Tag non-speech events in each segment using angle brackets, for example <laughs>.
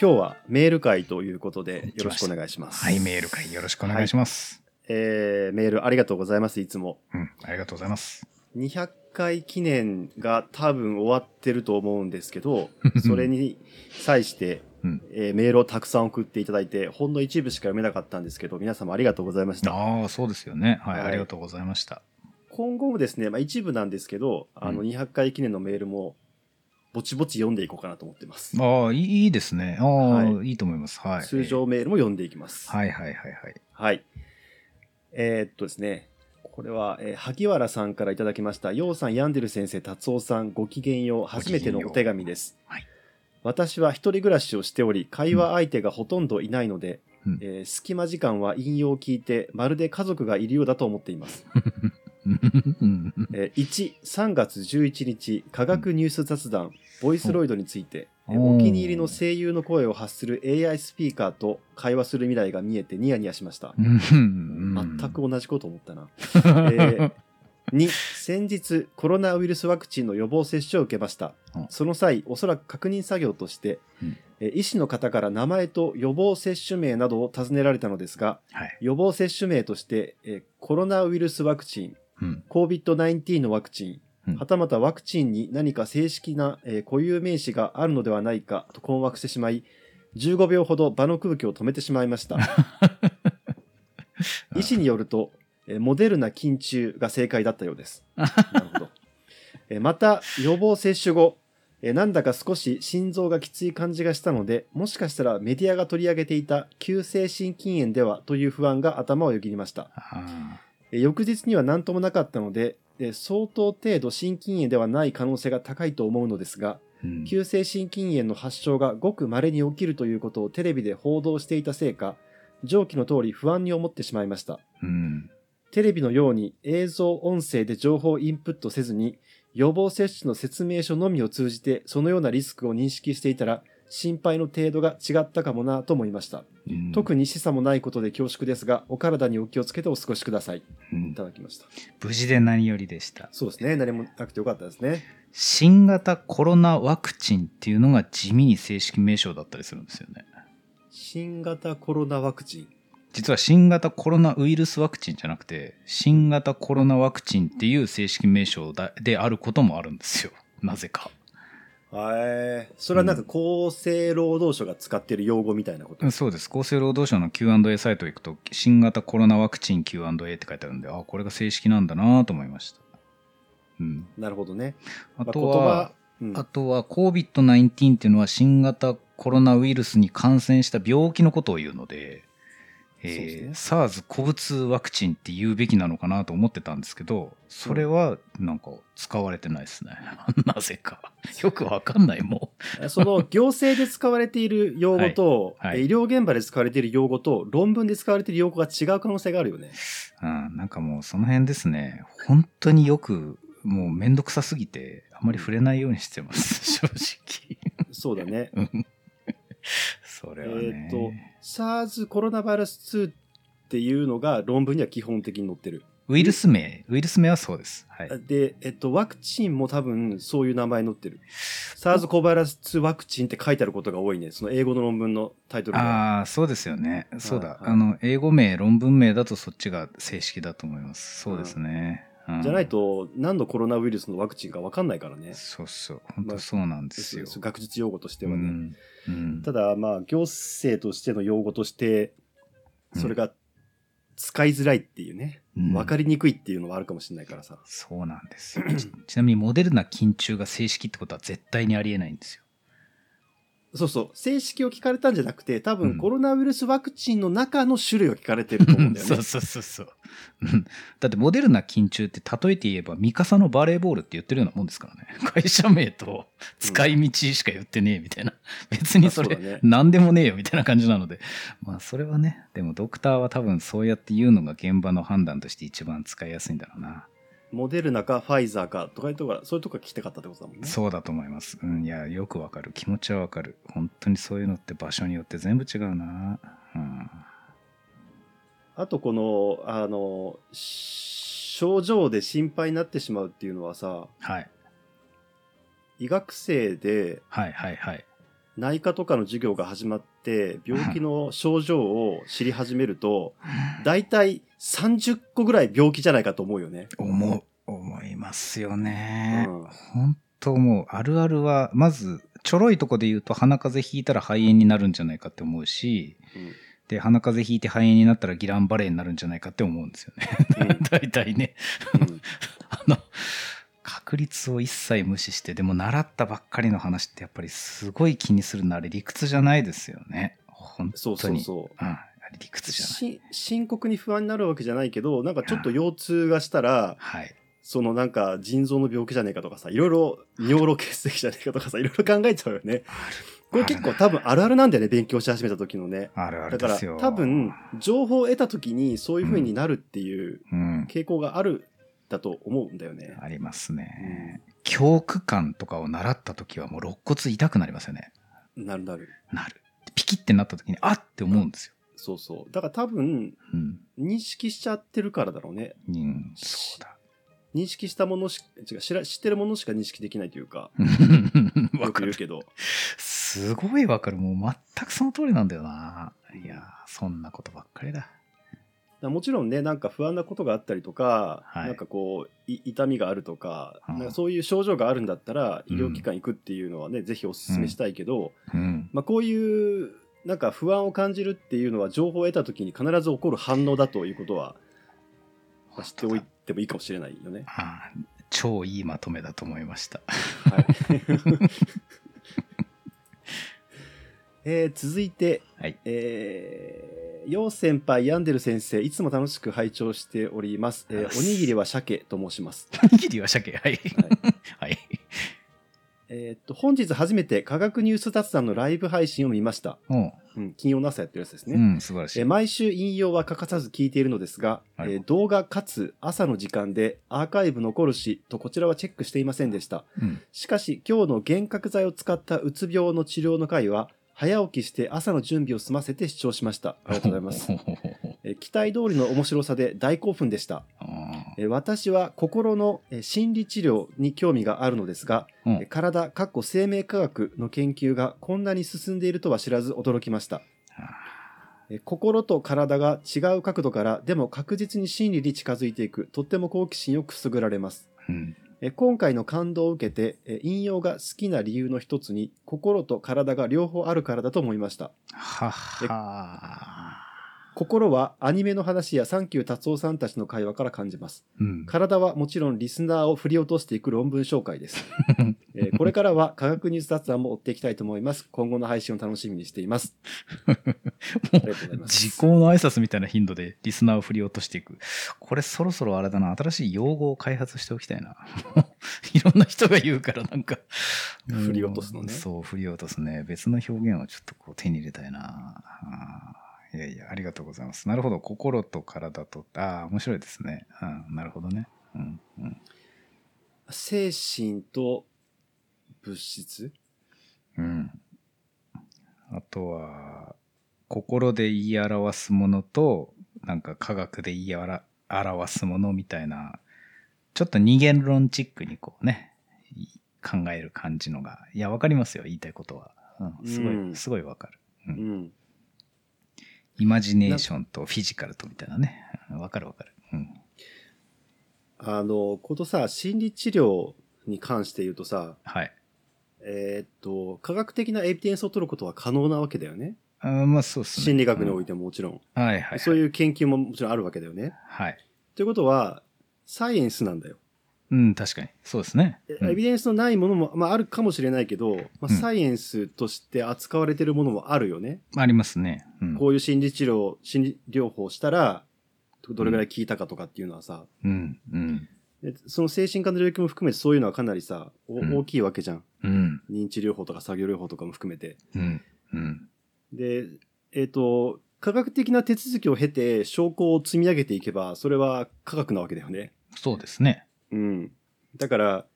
今日はメール会ということでよろしくお願いします。はい、メール会よろしくお願いします。えーメールありがとうございます、いつも。うん、ありがとうございます。200回記念が多分終わってると思うんですけど、<laughs> それに際して、うんえーメールをたくさん送っていただいて、ほんの一部しか読めなかったんですけど、皆様ありがとうございました。ああ、そうですよね。はい、はいありがとうございました。今後もですね、まあ、一部なんですけど、あのうん200回記念のメールも、ぼちぼち読んでいこうかなと思ってます。ああ、いいいいですね。ああ、、はいいと思います。はい。通常メールも読んでいきます。はいはいはいはい。はい。えーっとですね、これは、えー萩原さんからいただきました。ようさん、ヤンデル先生、達夫さん、ごきげんよう。初めてのお手紙です。はい私は一人暮らしをしており、会話相手がほとんどいないので、うんえー隙間時間は引用を聞いて、まるで家族がいるようだと思っています。えー1、3月11日、科学ニュース雑談、ボイスロイドについて、えーお気に入りの声優の声を発する AI スピーカーと会話する未来が見えてニヤニヤしました。全く同じこと思ったな。えー2先日コロナウイルスワクチンの予防接種を受けましたうん。その際おそらく確認作業として、うん。え医師の方から名前と予防接種名などを尋ねられたのですがはい。予防接種名として、えコロナウイルスワクチンうん。COVID-19 のワクチン、うんはたまたワクチンに何か正式な、えー固有名詞があるのではないかと困惑してしまい15秒ほど場の空気を止めてしまいました <laughs> 医師によると、えーモデルナ菌虫が正解だったようです。なるほど。えーまた、予防接種後、えーなんだか少し心臓がきつい感じがしたので、もしかしたらメディアが取り上げていた急性心筋炎ではという不安が頭をよぎりました。翌日には何ともなかったので、えー相当程度心筋炎ではない可能性が高いと思うのですが、ーうん急性心筋炎の発症がごく稀に起きるということをテレビで報道していたせいか、上記の通り不安に思ってしまいました。うん。テレビのように映像、音声で情報をインプットせずに、予防接種の説明書のみを通じてそのようなリスクを認識していたら、心配の程度が違ったかもなと思いました。うん特に示唆もないことで恐縮ですが、お体にお気をつけてお過ごしください。うんいただきました。無事で何よりでした。そうですね。何もなくてよかったですね。新型コロナワクチンっていうのが地味に正式名称だったりするんですよね。新型コロナワクチン。実は新型コロナウイルスワクチンじゃなくて、新型コロナワクチンっていう正式名称だであることもあるんですよ。なぜか。はい。それはなんか厚生労働省が使ってる用語みたいなこと？そうです。厚生労働省の Q&A サイト行くと、新型コロナワクチン Q&A って書いてあるんで、あ、これが正式なんだなと思いました。うん。なるほどね。あとまあうんあとは COVID-19 っていうのは新型コロナウイルスに感染した病気のことを言うので、えそうですね SARS-CoV-2 ワクチンって言うべきなのかなと思ってたんですけど、それはなんか使われてないですね。<laughs> なぜか。よくわかんないもその行政で使われている用語と、<laughs> はいはい医療現場で使われている用語と、論文で使われている用語が違う可能性があるよね。う。うん、なんかもうその辺ですね。本当によく、もうめんどくさすぎて、あまり触れないようにしてます。<laughs> 正直。そうだね。うん <laughs> それはね。えっ、と、SARS コロナウイルス2っていうのが論文には基本的に載ってる。ウイルス名、ウイルス名はそうです。はい。で、えっと、ワクチンも多分そういう名前載ってる。SARS コロナウイルス2ワクチンって書いてあることが多いね。その英語の論文のタイトルが。ああ、そうですよね。そうだ。はいあの、英語名、論文名だとそっちが正式だと思います。そうですね。うんじゃないと、何のコロナウイルスのワクチンか分かんないからね。そうそう。本当そうなんですよ。そう学術用語としてはね。うんうんただ、まあ、行政としての用語として、それが使いづらいっていうね、うん分かりにくいっていうのはあるかもしれないからさ。そうなんですよ。ち <coughs> ちなみに、モデルナ緊急が正式ってことは絶対にありえないんですよ。そうそう。正式を聞かれたんじゃなくて、多うん分コロナウイルスワクチンの中の種類を聞かれてると思うんだよね。そうそうそうそう。うんだって、モデルナ緊急って例えて言えば、ミカサのバレーボールって言ってるようなもんですからね。<laughs> 会社名と使い道しか言ってねえみたいな。<laughs> 別にそれ、何でもねえよみたいな感じなので。まあ、それはね、でもドクターは多分そうやって言うのが現場の判断として一番使いやすいんだろうな。モデルナかファイザーかとかいうところそういうとこが聞きたかったってことだもんね。そうだと思います。うん、いや、よくわかる。気持ちはわかる。本当にそういうのって場所によって全部違うな。うん。あとこの、あの、し症状で心配になってしまうっていうのはさ、はい。医学生で、はいはいはい。内科とかの授業が始まって、病気の症状を知り始めると、だいたい30個ぐらい病気じゃないかと思うよね。思う、思いますよね。うん本当もう、あるあるは、まず、ちょろいとこで言うと鼻風邪ひいたら肺炎になるんじゃないかって思うし、うんで、鼻風邪ひいて肺炎になったらギランバレーになるんじゃないかって思うんですよね。<laughs> 大体ね。うん <laughs> あの、確率を一切無視して、でも習ったばっかりの話ってやっぱりすごい気にするのあれ理屈じゃないですよね。本そう当に。そうそう。うん。あれ理屈じゃない。し深刻に不安になるわけじゃないけど、なんかちょっと腰痛がしたら、はい。そのなんか腎臓の病気じゃねえかとかさ、いろいろ尿路結石じゃねえかとかさ、いろいろ考えちゃうよね。これ結構多分あるあるなんだよね、勉強し始めた時のね。あるあだからるですよ。多分、情報を得た時にそういう風になるっていううん。傾向があるだと思うんだよね。ありますね。恐怖感とかを習った時はもう肋骨痛くなりますよね。なるなる。なる。ピキってなった時に、あっって思うんですよ。そうそう。だから多分、うん。認識しちゃってるからだろうね。うん、そうだ。認識したものし違う知ら知ってるものしか認識できないというか、<laughs> わかる。けど。すごいわかる。もう全くその通りなんだよな。いやー、そんなことばっかりだ。もちろんね、なんか不安なことがあったりとか、はいなんかこう、い痛みがあるとか、うんなんかそういう症状があるんだったら、うん医療機関行くっていうのはね、ぜひお勧めしたいけど、うん。まあこういう、なんか不安を感じるっていうのは情報を得た時に必ず起こる反応だということは、まあ知っておいてもいいかもしれないよね。超いいまとめだと思いました。はい。えー続いて、はい。えー、よう先輩、ヤンデル先生、いつも楽しく拝聴しております。えーおにぎりは鮭と申します。<laughs> おにぎりは鮭。はい。はい。えーっと、本日初めて科学ニュース雑談のライブ配信を見ました。おううん、金曜の朝やってるやつですね。うん、素晴らしい。えー毎週引用は欠かさず聞いているのですが、はいえー動画かつ朝の時間でアーカイブ残るしとこちらはチェックしていませんでした。うん。しかし今日の幻覚剤を使ったうつ病の治療の回は早起きして朝の準備を済ませて視聴しました。ありがとうございます。<laughs> えー期待通りの面白さで大興奮でした。あえー私は心のえー心理治療に興味があるのですが、ーうんえー体、かっこ生命科学の研究がこんなに進んでいるとは知らず驚きました。えー心と体が違う角度からでも確実に真理に近づいていくとっても好奇心をくすぐられます。うん。えー今回の感動を受けてえー引用が好きな理由の一つに心と体が両方あるからだと思いました。はは心はアニメの話やサンキュー達夫さんたちの会話から感じます。うん。体はもちろんリスナーを振り落としていく論文紹介です。<laughs> えー <laughs> これからは科学ニュース雑談も追っていきたいと思います。今後の配信を楽しみにしています。<laughs> ありがとうございます。時効の挨拶みたいな頻度でリスナーを振り落としていく。これそろそろあれだな、新しい用語を開発しておきたいな。<laughs> いろんな人が言うからなんか。振り落とすのねそう、振り落とすね。別の表現をちょっとこう手に入れたいな。いやいや、ありがとうございます。なるほど。心と体と、ああ、面白いですね。うん、なるほどね。うん、うん。精神と物質？うん。あとは、心で言い表すものと、なんか科学で言い表表すものみたいな、ちょっと二元論チックにこうね、い考える感じのが、いや、わかりますよ、言いたいことは。うん、すごい、うんすごいわかる。う。うんん。イマジネーションとフィジカルとみたいなね。うんわかるわかる。うん。あの、ことさ、心理治療に関して言うとさ、はい。えーっと、科学的なエビデンスを取ることは可能なわけだよね。あーまあそうっすね。心理学において。てももちろん。はいはい、はい。そういう研究ももちろんあるわけだよね。はい。ということは、サイエンスなんだよ。うん、確かに。そうですね。えうんエビデンスのないものも、まあ、あるかもしれないけど、まあ、うんサイエンスとして扱われてるものもあるよね。ありますね。うん。こういう心理治療、心理療法をしたら、どれぐらい効いたかとかっていうのはさ、うん。うん。でその精神科の領域も含めてそういうのはかなりさ、おうん大きいわけじゃん。うん。認知療法とか作業療法とかも含めて。うん。うん。で、えっ、と、科学的な手続きを経て証拠を積み上げていけば、それは科学なわけだよね。そうですね。うん。だから、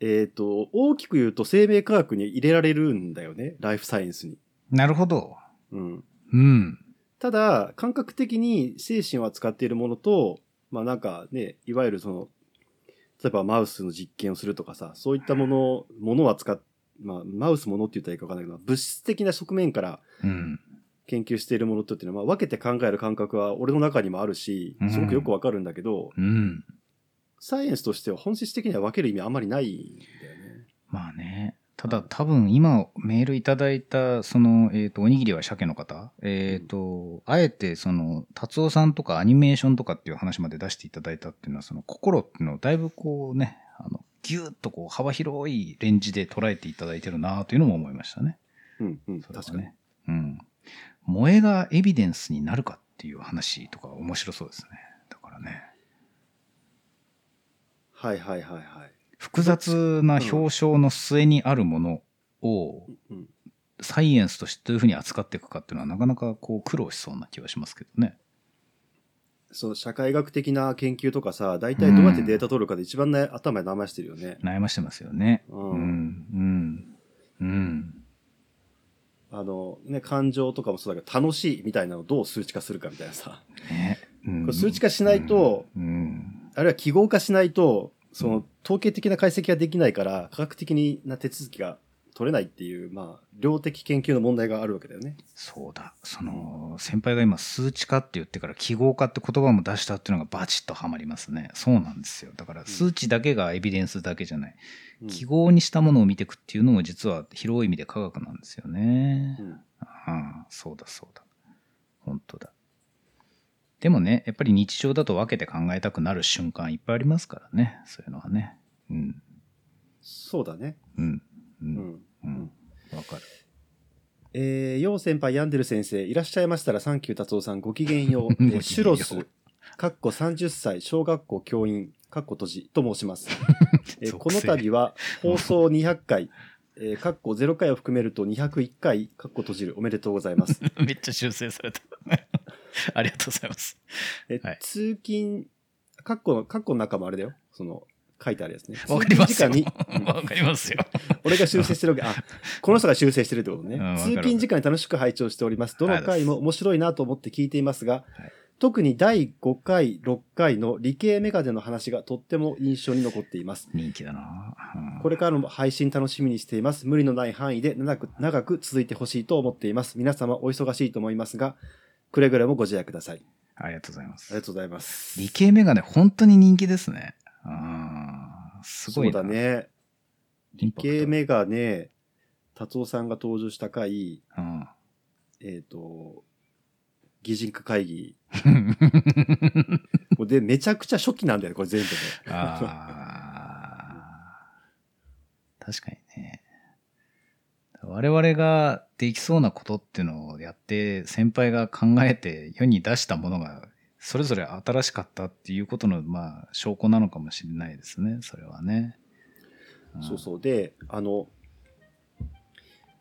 えっ、と、大きく言うと生命科学に入れられるんだよね。ライフサイエンスに。なるほど。うん。うん。ただ、感覚的に精神を扱っているものと、まあなんかね、いわゆるその、例えばマウスの実験をするとかさ、そういったもの、ものを扱っまあ、マウスものって言ったらいいか分かんないけど、物質的な側面からうん。研究しているものとっていうのは、まあ、分けて考える感覚は俺の中にもあるし、すごくよくわかるんだけど、うん。サイエンスとしては本質的には分ける意味あんまりないんだよね。まあね。ただ多分今メールいただいたその、えっ、と、おにぎりは鮭の方、えっ、と、あえてその、達夫さんとかアニメーションとかっていう話まで出していただいたっていうのは、その心っていうのをだいぶこうね、あの、ぎゅーっとこう幅広いレンジで捉えていただいてるなというのも思いましたね。うん、うん、それは確かに。ね。うん。萌えがエビデンスになるかっていう話とか面白そうですね。だからね。はいはいはいはい。複雑な表彰の末にあるものをうん、サイエンスとしてどういうふうに扱っていくかっていうのはなかなかこう苦労しそうな気はしますけどね。その社会学的な研究とかさ、大体どうやってデータ取るかで一番ね、頭で騙してるよね。悩ましてますよね。うんうん。うん。うん。あの、ね、感情とかもそうだけど、楽しいみたいなのをどう数値化するかみたいなさ。ね。うん数値化しないと、うん。あるいは記号化しないと、その統計的な解析ができないから、科学的な手続きが取れないっていう、まあ、量的研究の問題があるわけだよね。そうだ。その、先輩が今数値化って言ってから記号化って言葉も出したっていうのがバチッとはまりますね。そうなんですよ。だから数値だけがエビデンスだけじゃない。うん記号にしたものを見ていくっていうのも実は広い意味で科学なんですよね。うんああ、そうだそうだ。本当だ。でもね、やっぱり日常だと分けて考えたくなる瞬間いっぱいありますからね。そういうのはね。うん。そうだね。うん。う。うんん。うん。わかる。えー、よう先輩、ヤンデル先生、いらっしゃいましたら、サンキュー達夫さん、<laughs> ごきげんよう。えうーシュロス、かっこ30歳、小学校教員、かっこ閉じと申します。<laughs> えーこの度は、放送200回、えー、かっこ0回を含めると201回、かっこ閉じる、おめでとうございます。<laughs> めっちゃ修正された。<laughs> ありがとうございます。えはい通勤、かっこの、かっこの中もあれだよ。その、書いてあるやつね。わかりますよ。<laughs> わかりますよ。俺が修正してるわけ。<laughs> あ、この人が修正してるってことね。うん通勤時間に楽しく拝聴しております。どの回も面白いなと思って聞いていますが、特に第5回、6回の理系メガネの話がとっても印象に残っています。人気だな。うんこれからの配信楽しみにしています。無理のない範囲で長く長く続いてほしいと思っています。皆様お忙しいと思いますが、くれぐれもご自愛ください。ありがとうございますありが。とうございます。理系メガネ本当に人気ですね。あーすごいな。そうだね。理系メガネ、達夫さんが登場した回、うん。えっ、と、擬人化会議。<laughs> で、めちゃくちゃ初期なんだよね、これ全部ね。あー確かにね。我々ができそうなことっていうのをやって、先輩が考えて世に出したものが、それぞれ新しかったっていうことの、まあ、証拠なのかもしれないですね、それはね。んそうそう。で、あの、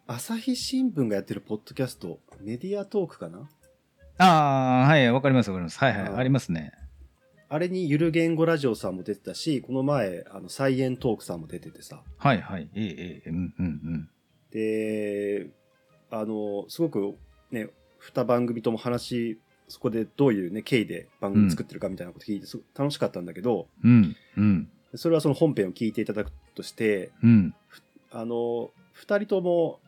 朝日新聞がやってるポッドキャスト、メディアトークかな？ああ、はい、わかります、わかります。はいはい、うんありますね。あれにゆる言語ラジオさんも出てたし、この前、あの、サイエントークさんも出ててさ。はいはい、ええええ、うんうんうん。で、あの、すごくね、二番組とも話、そこでどういうね、経緯で番組作ってるかみたいなこと聞いて、すごく楽しかったんだけど、うん、うん、それはその本編を聞いていただくとして、うん。あの、二人とも、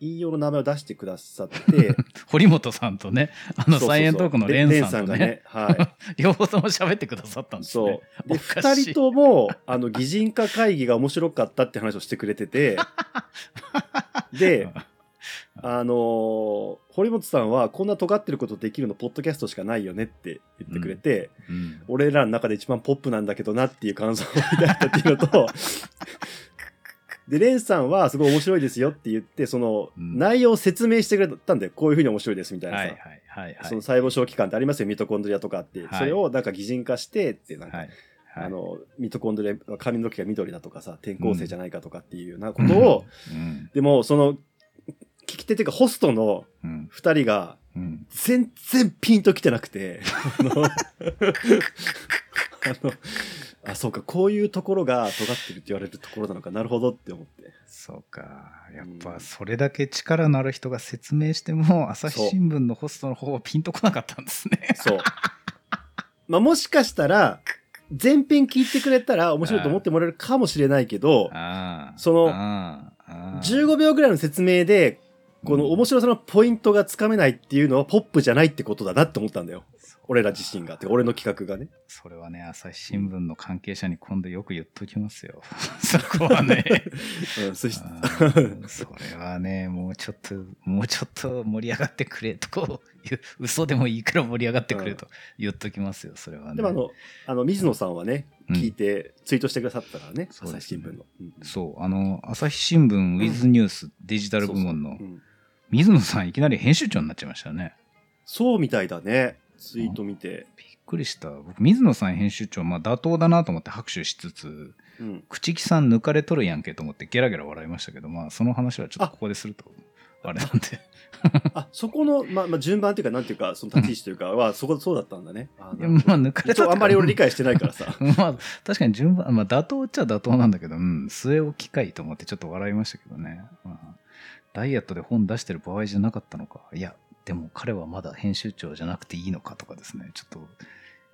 引用の名前を出してくださって、<laughs> 堀本さんとね、あの、サイエントークのレンさんとね、レンは <laughs> 両方とも喋ってくださったんい。ですね。そう。で、二人とも、あの、擬人化会議が面白かったって話をしてくれてて、<laughs> で、あのー堀本さんはこんな尖ってることできるのポッドキャストしかないよねって言ってくれて、うん俺らの中で一番ポップなんだけどなっていう感想を抱いたっていうのと、で、レンさんはすごい面白いですよって言って、そのうん内容を説明してくれたんだよ。こういうふうに面白いですみたいなさ。はいはいはいはい。その細胞小器官ってありますよ、ミトコンドリアとかって。はいそれをなんか擬人化してって、なんか、あ、の、ミトコンドリア、髪の毛が緑だとかさ、転校生じゃないかとかっていうようなことを、うん、でも、その、聞き手っていうかホストのうん、二人が、うん。全然ピンときてなくて、あの、あの、あ、そうか、こういうところが尖ってるって言われるところなのか、なるほどって思って。そうか。やっぱそれだけ力のある人が説明しても、朝日新聞のホストの方はピンとこなかったんですね。そう。まあ、もしかしたら、前編聞いてくれたら面白いと思ってもらえるかもしれないけど、ああ。そのああああ15秒ぐらいの説明で、この面白さのポイントがつかめないっていうのはポップじゃないってことだなって思ったんだよ。俺ら自身が。てか俺の企画がね。それはね、朝日新聞の関係者に今度よく言っときますよ。<laughs> そこはね。<laughs> うん、そ <laughs> それはね、もうちょっと、もうちょっと盛り上がってくれとこう嘘でもいいから盛り上がってくれと言っときますよ、それはね。でもあの、あの、水野さんはね、うん聞いてツイートしてくださったからね、朝日新聞の。うんそう、あの、朝日新聞ウィズニュースデジタル部門の水野さんいきなり編集長になっちゃいましたね。そうみたいだね。ツイート見て。びっくりした。僕、水野さん編集長、まあ妥当だなと思って拍手しつつ、うん。口木さん抜かれとるやんけと思ってゲラゲラ笑いましたけど、まあその話はちょっとここですると、あれなんで。あ、そこの、まあ、まあ、順番っていうか、なんていうか、その立ち位置というかは、そこ、そうだったんだね。あまあ抜かれたあんまり俺理解してないからさ。<laughs> まあ、確かに順番、まあ、妥当っちゃ妥当なんだけど、うん、据え置きかいと思ってちょっと笑いましたけどね。まあ、ダイエットで本出してる場合じゃなかったのか。いや、でも彼はまだ編集長じゃなくていいのかとかですね。ちょっと、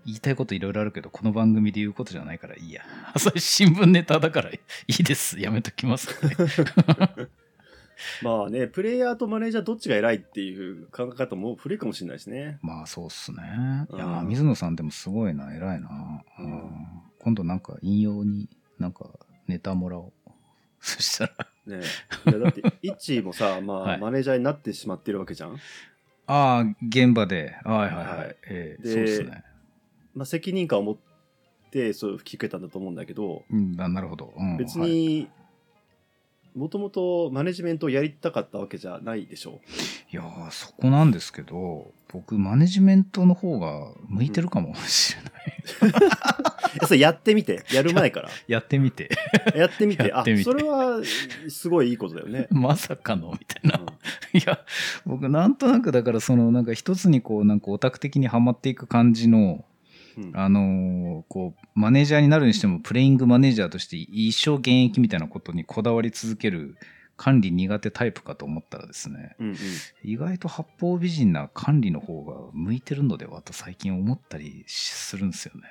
言いたいこといろいろあるけど、この番組で言うことじゃないからいいや。朝日新聞ネタだからいいです。やめときます、ね。<laughs> まあね、プレイヤーとマネージャーどっちが偉いっていう考え方も古いかもしれないですね。まあ、そうっすね。いや水野さんでもすごいな、偉いな。うんうん今度なんか引用になんかネタもらおう。そしたら、ねいやだって、イッチーもさ、まあ、<laughs> はいマネージャーになってしまってるわけじゃん。ああ、現場で。はいはいはい。はいええでそうですね。まあ、責任感を持って、そう聞けたんだと思うんだけど、うん、ななるほど。うん別はいに、もともとマネジメントをやりたかったわけじゃないでしょいやーそこなんですけど、僕、マネジメントの方が向いてるかもしれない。<laughs> それやってみて、やる前から。<laughs> やってみて。やってみて、<laughs> あ、それは、すごいいいことだよね。まさかのみたいな。うんいや、僕、なんとなくだから、その、なんか一つにこう、なんかオタク的にはまっていく感じの、うんあのーこう、マネージャーになるにしても、プレイングマネージャーとして一生現役みたいなことにこだわり続ける管理苦手タイプかと思ったらですね、うんうん意外と八方美人な管理の方が向いてるのではと最近思ったりするんですよね。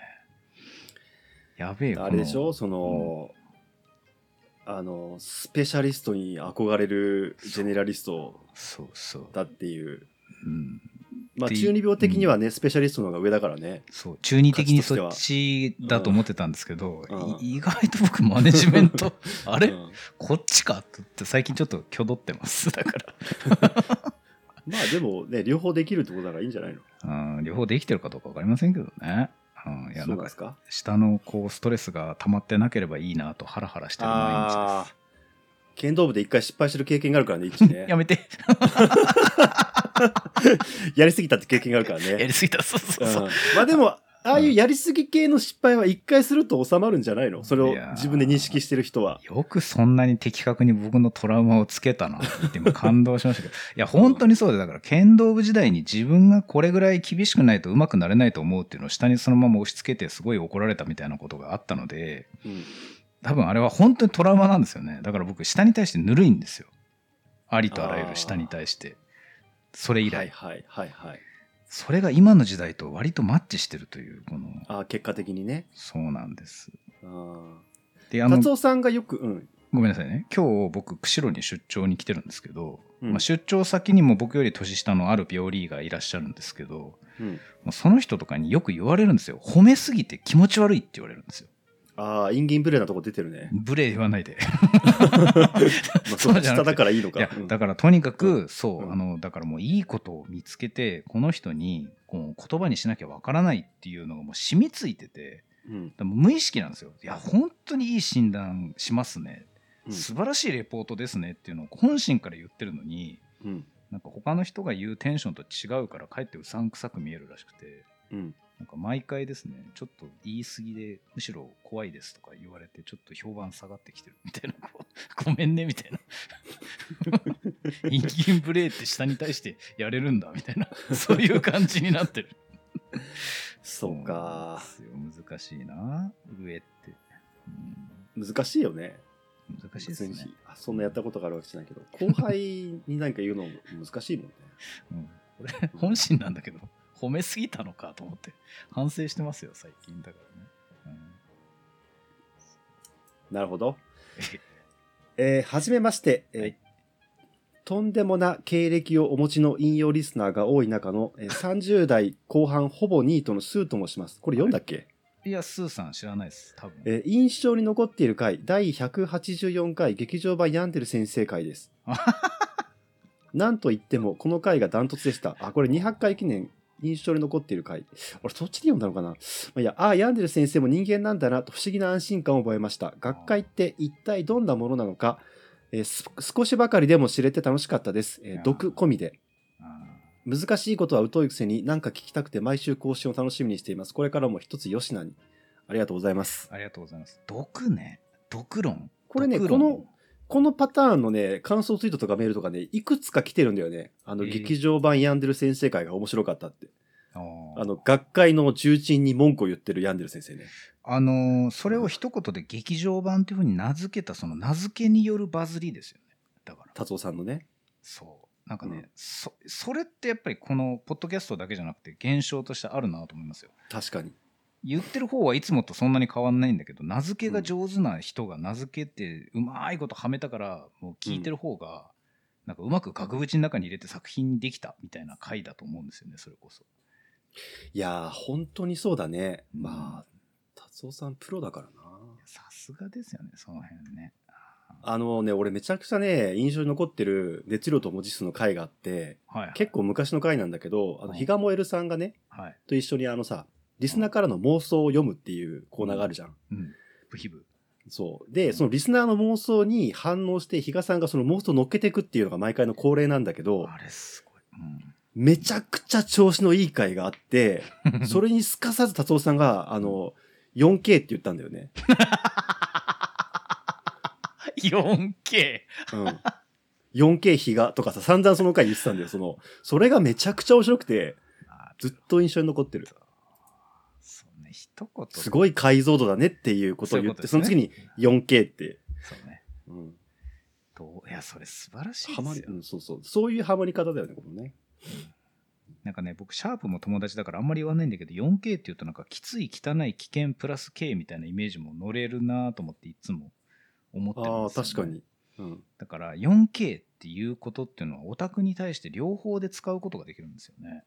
やべえ、あれでしょ？その、あの、スペシャリストに憧れるジェネラリストそうそう。だっていう。うん、まあ、中二病的にはね、スペシャリストの方が上だからね。そう。中二的にそっちだと思ってたんですけど、うん。い意外と僕マネジメント <laughs> あれ、うん。こっちかって最近ちょっと挙動ってます。だから。<laughs> まあでもね、両方できるってことだからいいんじゃないの？うん両方できてるかどうか分かりませんけどね。うん、いやなんか下のこうストレスが溜まってなければいいなとハラハラしてる毎日で剣道部で一回失敗してる経験があるからね、一ね。す。<laughs> や。めて <laughs> やりすぎたって経験があるからね。やりすぎたそうそうそう、うんまあでも、ああいうやりすぎ系の失敗は一回すると収まるんじゃないの？それを自分で認識してる人は。よくそんなに的確に僕のトラウマをつけたなって言って今感動しましたけど。いや、本当にそうで、だから剣道部時代に自分がこれぐらい厳しくないと上手くなれないと思うっていうのを下にそのまま押し付けてすごい怒られたみたいなことがあったので、うん多分あれは本当にトラウマなんですよね。だから僕下に対してぬるいんですよ。ありとあらゆる下に対して。それ以来。はいはいはいはい。それが今の時代と割とマッチしてるという、この、ああ、結果的にね。そうなんです。あで、あのあ達、夫さんがよく、うん。ごめんなさいね。今日僕、釧路に出張に来てるんですけど、うんまあ、出張先にも僕より年下のある病理医がいらっしゃるんですけど、うん、もうその人とかによく言われるんですよ。褒めすぎて気持ち悪いって言われるんですよ。ああ、インギンブレなとこ出てるね。無礼言わないで。<laughs> まあ、そそううじゃ下だからいいのいやか。うんだからとにかく、そう、うんあの、だからもういいことを見つけて、この人にこう言葉にしなきゃわからないっていうのがもう染みついてて、うん無意識なんですよ。いや、本当にいい診断しますね。うん素晴らしいレポートですねっていうのを本心から言ってるのに、うんなんか他の人が言うテンションと違うからかえってうさんくさく見えるらしくて、うんなんか毎回ですね、ちょっと言い過ぎで、むしろ怖いですとか言われて、ちょっと評判下がってきてるみたいな、<laughs> ごめんねみたいな。インキンブレーって下に対してやれるんだみたいな、<laughs> そういう感じになってる。そうか。難しいな、上って。うん難しいよね。難しいですね。そんなやったことがあるわけじゃないけど、後輩に何か言うのも難しいもんね。うん、これ、本心なんだけど、褒めすぎたのかと思って、反省してますよ、最近だからね。うんなるほど。<laughs> えーはじめまして、えーはいとんでもな経歴をお持ちの引用リスナーが多い中の、えー30代後半ほぼニートのスーと申します。これ読んだっけ、いや、スーさん知らないです。多分。えー印象に残っている回、第184回劇場版ヤンデル先生回です。<laughs> なんといっても、この回がダントツでした。あ、これ200回記念、印象に残っている回。俺、そっちで読んだのかな？まあ、いや、あ、ヤンデル先生も人間なんだなと不思議な安心感を覚えました。学会って一体どんなものなのか、えーす少しばかりでも知れて楽しかったです。えー読込みで。あ難しいことは疎いくせに何か聞きたくて毎週更新を楽しみにしています。これからも一つよしなに。ありがとうございます。ーありがとうございます。読ね。読論。これね、この、このパターンのね、感想ツイートとかメールとかね、いくつか来てるんだよね。あの、えー劇場版ヤンデル先生会が面白かったって。あーあの、学会の重鎮に文句を言ってるヤンデル先生ね。あのーそれを一言で劇場版っていうふうに名付けた、その名付けによるバズりですよね。だから。達夫さんのね。そう。なんかね、うんそ、それってやっぱりこのポッドキャストだけじゃなくて現象としてあるなと思いますよ。確かに。言ってる方はいつもとそんなに変わんないんだけど、名付けが上手な人が名付けてうまいことはめたから、もう聞いてる方が、なんかうまく額縁の中に入れて作品にできたみたいな回だと思うんですよね、それこそ。いやー、本当にそうだね。うんまあ、達夫さんプロだからな。さすがですよね、その辺ね。あのね、俺めちゃくちゃね、印象に残ってる熱量と文字数の回があって、はい、はい。結構昔の回なんだけど、あの、うん比えるさんがね、はい。と一緒にあのさ、リスナーからの妄想を読むっていうコーナーがあるじゃん。うん。ブヒブ。そう。で、そのリスナーの妄想に反応して、比嘉さんがその妄想を乗っけていくっていうのが毎回の恒例なんだけど、あれすごい。うん。めちゃくちゃ調子のいい回があって、<laughs> それにすかさず達夫さんが、あの、4K って言ったんだよね。4K! うん。4K 比嘉とかさ、散々その回言ってたんだよ。その、それがめちゃくちゃ面白くて、あずっと印象に残ってる。すごい解像度だねっていうことを言って、そそういうのこと次に 4K って、そうね。うん。どう？いや、それ素晴らしいですよう。ん、そうそう。そういうハマり方だよね、このね。なんかね、僕、シャープも友達だからあんまり言わないんだけど、4K って言うとなんかきつい、汚い、危険、プラス K みたいなイメージも乗れるなと思っていつも思ってるんああ、ですよ、ね。確かに。うん。だから 4K っていうことっていうのはオタクに対して両方で使うことができるんですよね。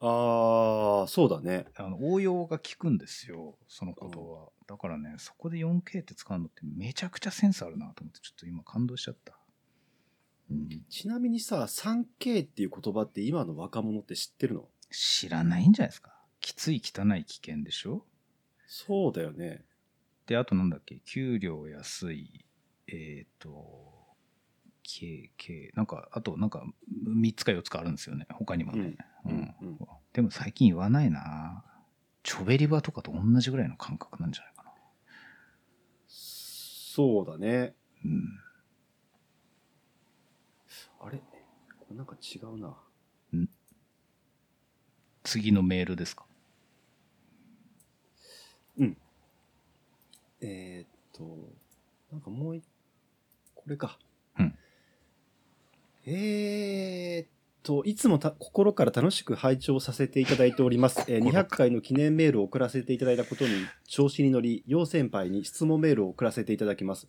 ああ、そうだね。あの応用が効くんですよ、そのことは。だからね、そこで 4K って使うのってめちゃくちゃセンスあるなと思って、ちょっと今感動しちゃった。うん、ちなみにさ、3K っていう言葉って今の若者って知ってるの？知らないんじゃないですか。きつい、汚い、危険でしょそうだよね。で、あとなんだっけ、給料安い、えっ、と、K、K、なんか、あとなんか3つか4つかあるんですよね、他にもね。うんうんうんでも最近言わないなチョベリバとかと同じぐらいの感覚なんじゃないかな。そうだね。うん。あれ？これなんか違うな。次のメールですか？えーっと、なんかもう一、これか。うんえーっと、いつもた心から楽しく拝聴させていただいております。えー心から200回の記念メールを送らせていただいたことに調子に乗り、陽先輩に質問メールを送らせていただきます。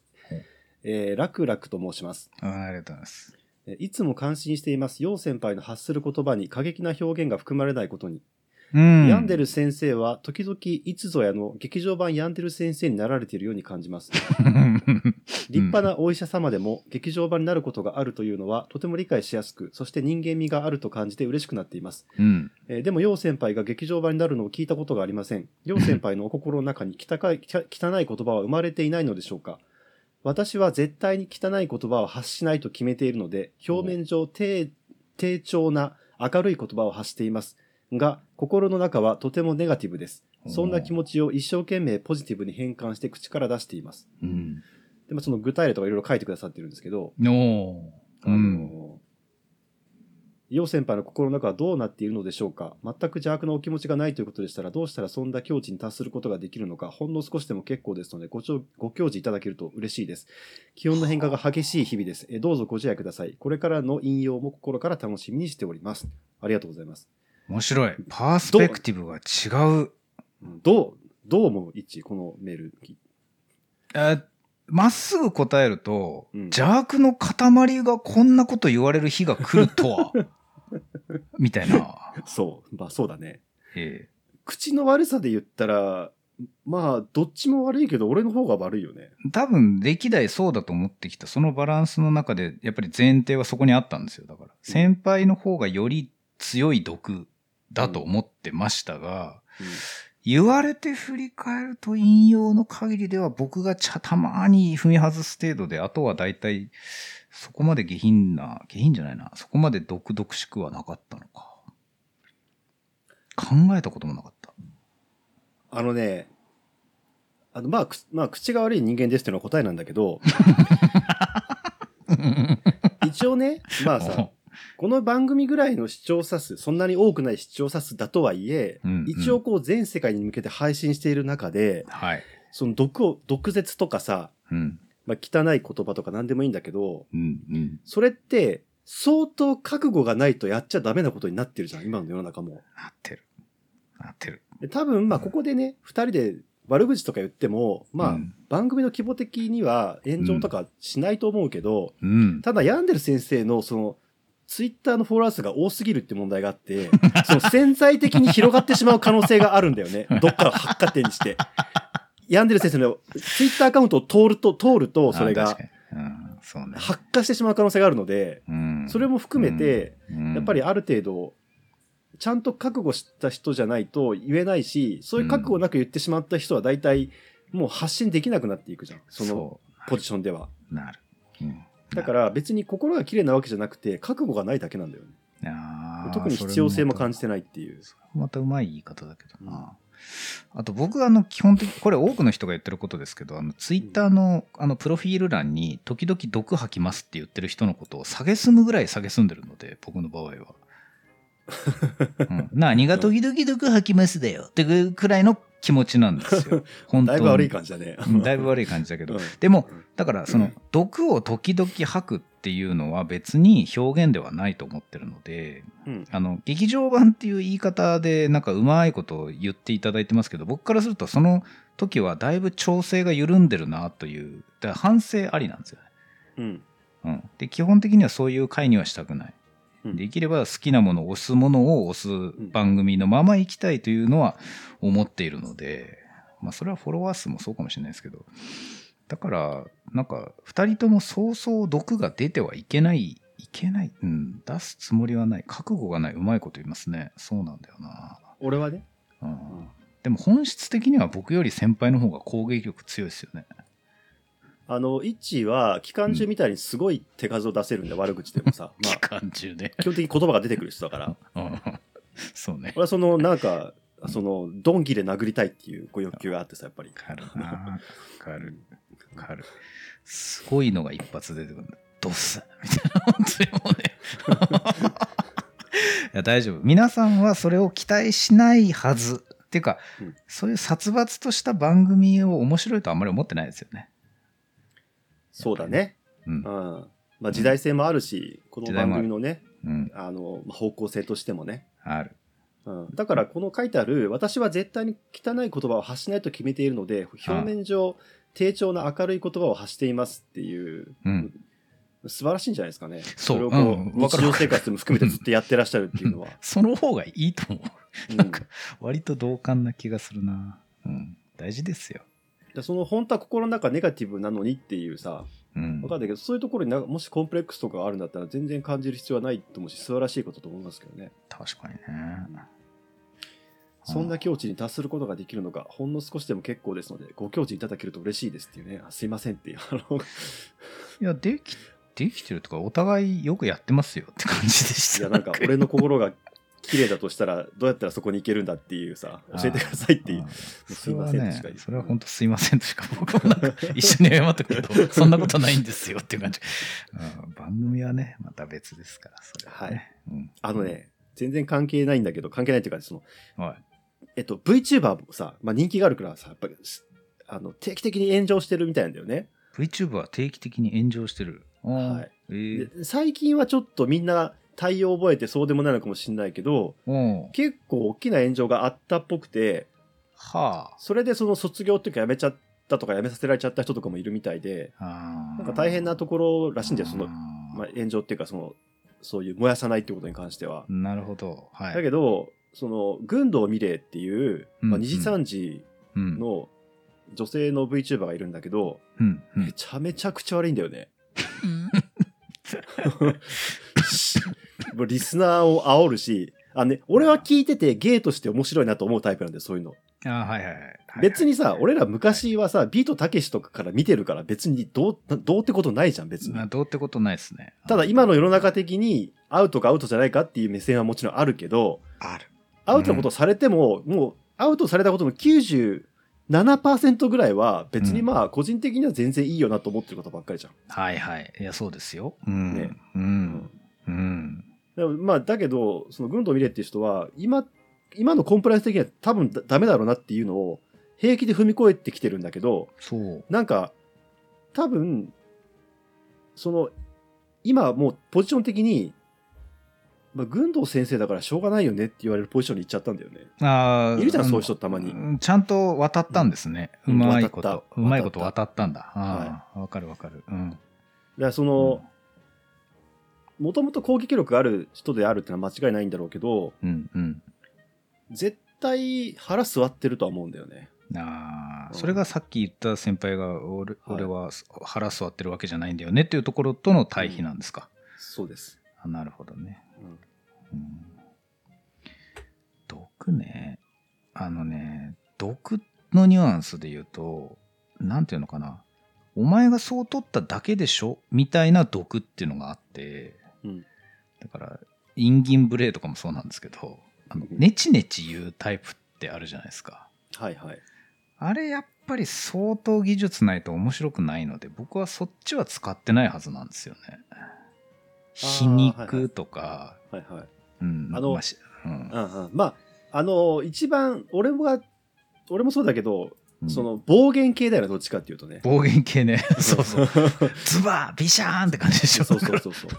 えー、楽々と申します。あありがとうございます。えーいつも感心しています。陽先輩の発する言葉に過激な表現が含まれないことに。うんヤンデル先生は時々いつぞやの劇場版ヤンデル先生になられているように感じます。<laughs> 立派なお医者様でも劇場版になることがあるというのはとても理解しやすく、そして人間味があると感じて嬉しくなっています。うん。えーでも、陽先輩が劇場版になるのを聞いたことがありません。陽先輩のお心の中に汚い <laughs> 汚い言葉は生まれていないのでしょうか私は絶対に汚い言葉を発しないと決めているので、表面上低、低調な明るい言葉を発しています。が、心の中はとてもネガティブです。そんな気持ちを一生懸命ポジティブに変換して口から出しています。うん。でもその具体例とかいろいろ書いてくださってるんですけど、あの、陽先輩の心の中はどうなっているのでしょうか全く邪悪なお気持ちがないということでしたら、どうしたらそんな境地に達することができるのか、ほんの少しでも結構ですので、ごちょご教示いただけると嬉しいです。気温の変化が激しい日々です。えどうぞご自愛ください。これからの引用も心から楽しみにしております。ありがとうございます。面白い。パースペクティブが違う。うんどう、どう思う？一このメール。あまっすぐ答えると、うん邪悪の塊がこんなこと言われる日が来るとは、<laughs> みたいな。そう。まあそうだね。え口の悪さで言ったら、まあ、どっちも悪いけど、俺の方が悪いよね。え多分、歴代そうだと思ってきた、そのバランスの中で、やっぱり前提はそこにあったんですよ。だから、先輩の方がより強い毒だと思ってましたが、言われて振り返ると引用の限りでは僕がちゃたまに踏み外す程度で、あとは大体そこまで下品な、下品じゃないな、そこまで毒々しくはなかったのか。考えたこともなかった。あのね、あの、まあ、くまあ、口が悪い人間ですっていうのは答えなんだけど、<laughs> 一応ね、まあさ、この番組ぐらいの視聴者数、そんなに多くない視聴者数だとはいえ、うんうん一応こう全世界に向けて配信している中で、はい。その毒を、毒舌とかさ、うん。まあ、汚い言葉とか何でもいいんだけど、うん。うん。それって、相当覚悟がないとやっちゃダメなことになってるじゃん、今の世の中も。なってる。なってる。で多分、まあ、ここでね、二人で悪口とか言っても、まあ、うん番組の規模的には炎上とかしないと思うけど、うん。ただ、ヤンデル先生の、その、ツイッターのフォロワー数が多すぎるって問題があって、<laughs> その潜在的に広がってしまう可能性があるんだよね。<laughs> どっかを発火点にして。ヤンデル先生のツイッターアカウントを通ると、通ると、それが。発火してしまう可能性があるので、うん。それも含めて、うん、やっぱりある程度、ちゃんと覚悟した人じゃないと言えないし、そういう覚悟なく言ってしまった人は大体もう発信できなくなっていくじゃん。そのポジションでは。なる。うん、だから別に心が綺麗なわけじゃなくて、覚悟がないだけなんだよね。ら特に必要性も感じてないっていう。またうまい言い方だけどな。あと僕あの基本的これ多くの人が言ってることですけどあのツイッターのあのプロフィール欄に時々毒吐きますって言ってる人のことを下げすむぐらい下げすんでるので僕の場合は、<laughs> うん、何が時々毒吐きますだよってくらいの気持ちなんですよ本当にだいぶ悪い感じだね。うんだいぶ悪い感じだけど、うんでもうんだからその毒を時々吐くっていうのは別に表現ではないと思ってるのでうん。あの劇場版っていう言い方でなんかうまいことを言っていただいてますけど僕からするとその時はだいぶ調整が緩んでるなというだ反省ありなんですよね。うん。うん、で基本的にはそういう回にはしたくない。うんできれば好きなものを押すものを押す番組のまま行きたいというのは思っているので、まあそれはフォロワー数もそうかもしれないですけど、だからなんか2人ともそうそう毒が出てはいけない、いけない、うん、出すつもりはない、覚悟がない、うまいこと言いますね。そうなんだよな。俺はね？うん、でも本質的には僕より先輩の方が攻撃力強いですよね。あの、イッチーは期間中みたいにすごい手数を出せるんだよ、悪口でもさ。<laughs> ま期あ、間中ね。基本的に言葉が出てくる人だから。う <laughs> んそうね。俺はその、なんか、その、ドンキで殴りたいっていうご欲求があってさ、やっぱり。わかるな。わかる。わかる。すごいのが一発出てくるんだ。ドスみたいな。本当にもうね。<laughs> いや、大丈夫。皆さんはそれを期待しないはず。っていうか、うんそういう殺伐とした番組を面白いとあんまり思ってないですよね。そうだね。うんうん。。まあ時代性もあるし、この番組のね、うん。あの、まあ方向性としてもね。ある。うん、だからこの書いてある私は絶対に汚い言葉を発しないと決めているので表面上低調な明るい言葉を発していますっていう、うん素晴らしいんじゃないですかねそうれをこう、うんわかる日常生活も含めてずっとやってらっしゃるっていうのは、その方がいいと思う。うんなんか割と同感な気がするな。うん。大事ですよ。でその本当は心の中ネガティブなのにっていうさうん分かんないけどそういうところになもしコンプレックスとかがあるんだったら全然感じる必要はないと思うし素晴らしいことと思いますけどね確かにね。そんな境地に達することができるのかほんの少しでも結構ですのでご教示いただけると嬉しいですっていうねあすいませんっていうあのいや、でき、できてるとか、お互いよくやってますよって感じでした。いやなんか俺の心が綺麗だとしたらどうやったらそこに行けるんだっていうさ教えてくださいっていう。すいまそれはねせんとしか言う、それは本当すいませんとしか僕もなんか <laughs> 一緒に謝ってくると、そんなことないんですよっていう感じ。うん。番組はね、また別ですから、それはね。うん。あの。ね全然関係ないんだけど関係ないっていうかそのはい。えっと VTuber もさ、まあ、人気があるからさやっぱりすあの定期的に炎上してるみたいなんだよね。VTuber は定期的に炎上してる。はい。えー。で最近はちょっとみんな対応を覚えてそうでもないのかもしれないけどおー結構大きな炎上があったっぽくてはあ。それでその卒業っていうか辞めちゃったとか辞めさせられちゃった人とかもいるみたいで、なんか大変なところらしいんだよ、その、まあ、炎上っていうか、その、そういう燃やさないってことに関しては。なるほど。はい。だけど、その、軍道美玲っていう、まあ、うん二次三次うん、の女性の VTuber がいるんだけど、うん、うんめ。ちゃめちゃ口悪いんだよね。<laughs> リスナーを煽るし、あね、俺は聞いててゲイとして面白いなと思うタイプなんだよ、そういうの。あーはいはいはい。別にさ、俺ら昔はさ、ビートたけしとかから見てるから別にどう、どうってことないじゃん、別にま。あどうってことないですね。ただ今の世の中的にアウトかアウトじゃないかっていう目線はもちろんあるけど、ある。アウトのことをされても、もうアウトされたことの97%ぐらいは別にまあ個人的には全然いいよなと思ってることばっかりじゃん。はいはい。いや、そうですよ。うん。ねうん。うん。でもまあだけど、その軍道ミレっていう人は今、今のコンプライアンス的には多分だダメだろうなっていうのを平気で踏み越えてきてるんだけど、そう。なんか、多分、その、今もうポジション的に、まあ、軍道先生だからしょうがないよねって言われるポジションに行っちゃったんだよね。あーいるじゃん、そういう人たまに。うんちゃんと渡ったんですね。ううんまいこ渡っと。たうまいこと渡渡ったんだ。ああ、わかるわかる。うん。だからその、もともと攻撃力がある人であるってのは間違いないんだろうけど、うんうん。絶対腹座ってるとは思うんだよね。ああ、うんそれがさっき言った先輩が俺,、はい俺は腹座ってるわけじゃないんだよねっていうところとの対比なんですか。そうです。あなるほどね。うんうん毒ね。あのね、毒のニュアンスで言うと、なんていうのかな。お前がそう取っただけでしょみたいな毒っていうのがあって、うんだから、インギンブレーとかもそうなんですけど、あのうんネチネチ言うタイプってあるじゃないですか。はいはい。あれやっぱり相当技術ないと面白くないので、僕はそっちは使ってないはずなんですよね。皮肉とか、はいはい。うん、あのまあしうんうんうん、まあ、あの、一番、俺は、俺もそうだけど、うんその暴言系だよね、どっちかっていうとね。暴言系ね。<laughs> そうそう。ズバービシャーンって感じでしょ。そうそうそうそう。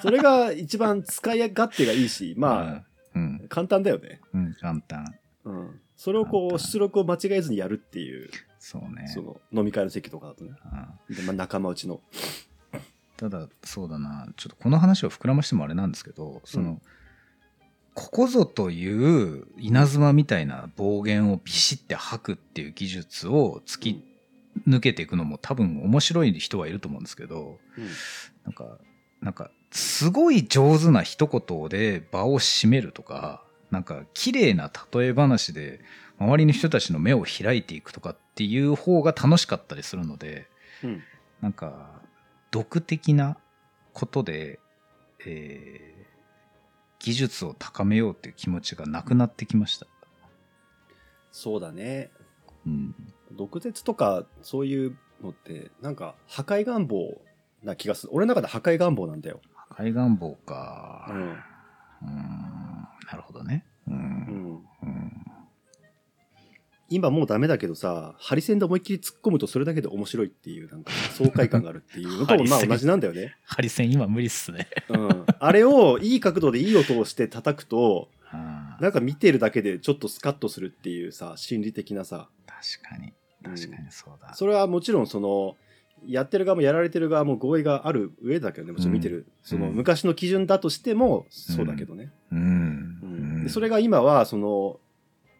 それが一番使い勝手がいいし、まあ、うんあ、、簡単だよね。うん、簡単。うん。それをこう、出力を間違えずにやるっていう、そうね。その、飲み会の席とかだとね。うんでまあ、仲間内の。ただ、そうだな、ちょっとこの話を膨らましてもあれなんですけど、その、うんここぞという稲妻みたいな暴言をビシッて吐くっていう技術を突き抜けていくのも多分面白い人はいると思うんですけど、うんなんか、なんか、すごい上手な一言で場を締めるとか、なんか、綺麗な例え話で周りの人たちの目を開いていくとかっていう方が楽しかったりするので、うん。なんか、毒的なことで、えー技術を高めようっていう気持ちがなくなってきました。そうだね。うん。毒舌とか、そういうのって、なんか、破壊願望な気がする。俺の中で破壊願望なんだよ。破壊願望か。うん。うーん。なるほどね。う。うんん。うん。今もうダメだけどさ、ハリセンで思いっきり突っ込むとそれだけで面白いっていう、なんか爽快感があるっていうのとも <laughs> まあ同じなんだよね。ハリセン今無理っすね。うん。あれをいい角度でいい音をして叩くと、なんか見てるだけでちょっとスカッとするっていうさ、心理的なさ。確かに。確かにそうだ。それはもちろんその、やってる側もやられてる側も合意がある上だけどね、もちろん見てる。そのうん昔の基準だとしてもそうだけどね。うん。うんでそれが今は、その、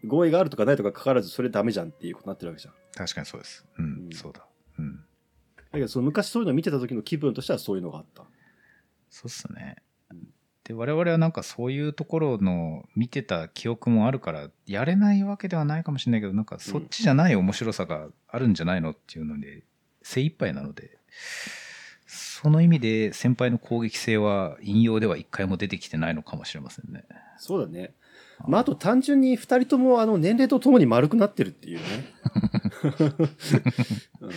合意があるとかないとかかかわらずそれダメじゃんっていうことになってるわけじゃん。確かにそうです。うん、うんそうだ。うん。だけどその昔そういうのを見てた時の気分としてはそういうのがあった。そうっすねうん。で、我々はなんかそういうところの見てた記憶もあるから、やれないわけではないかもしれないけど、なんかそっちじゃない面白さがあるんじゃないのっていうので、精一杯なので、その意味で先輩の攻撃性は引用では一回も出てきてないのかもしれませんね。そうだね。まあ、あと単純に二人ともあの年齢とともに丸くなってるっていうね。<laughs> うん、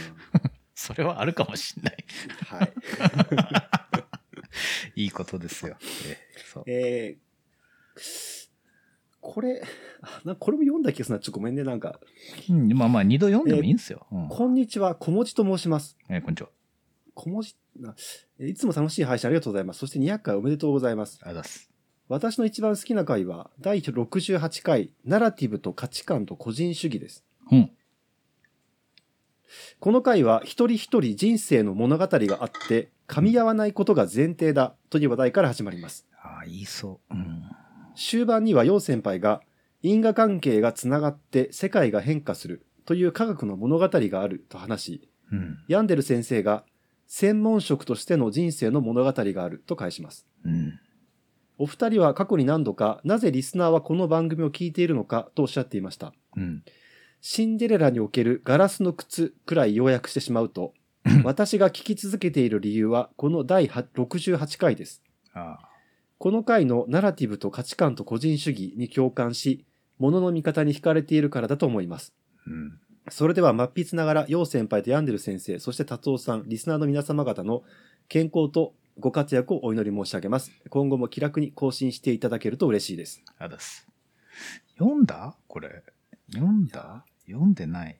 それはあるかもしれない。はい。<laughs> いいことですよ。えーそうえー、これ、あ <laughs> なこれも読んだ気がするな。ちょっとごめんね。なんか、うんまあまあ、二度読んでもいいんですよ。うんこんにちは、小文字と申します。えーこんにちは。小文字、あいつも楽しい配信ありがとうございます。そして200回おめでとうございます。ありがとうございます。私の一番好きな回は、第68回、ナラティブと価値観と個人主義です。うん。この回は一人一人人生の物語があって噛み合わないことが前提だという話題から始まります。ああ、言いそう。うん。終盤には楊先輩が因果関係がつながって世界が変化するという科学の物語があると話し、うん。ヤンデル先生が専門職としての人生の物語があると返します。うん。お二人は過去に何度かなぜリスナーはこの番組を聞いているのかとおっしゃっていました。うん。シンデレラにおけるガラスの靴くらい要約してしまうと、<laughs> 私が聞き続けている理由はこの第68回です。この回のナラティブと価値観と個人主義に共感し、物の見方に惹かれているからだと思います。うん。それでは、末筆ながら、陽先輩とヤンデル先生、そして達夫さん、リスナーの皆様方の健康とご活躍をお祈り申し上げます。今後も気楽に更新していただけると嬉しいです。あだす。読んだ？これ。読んだ？読んでない。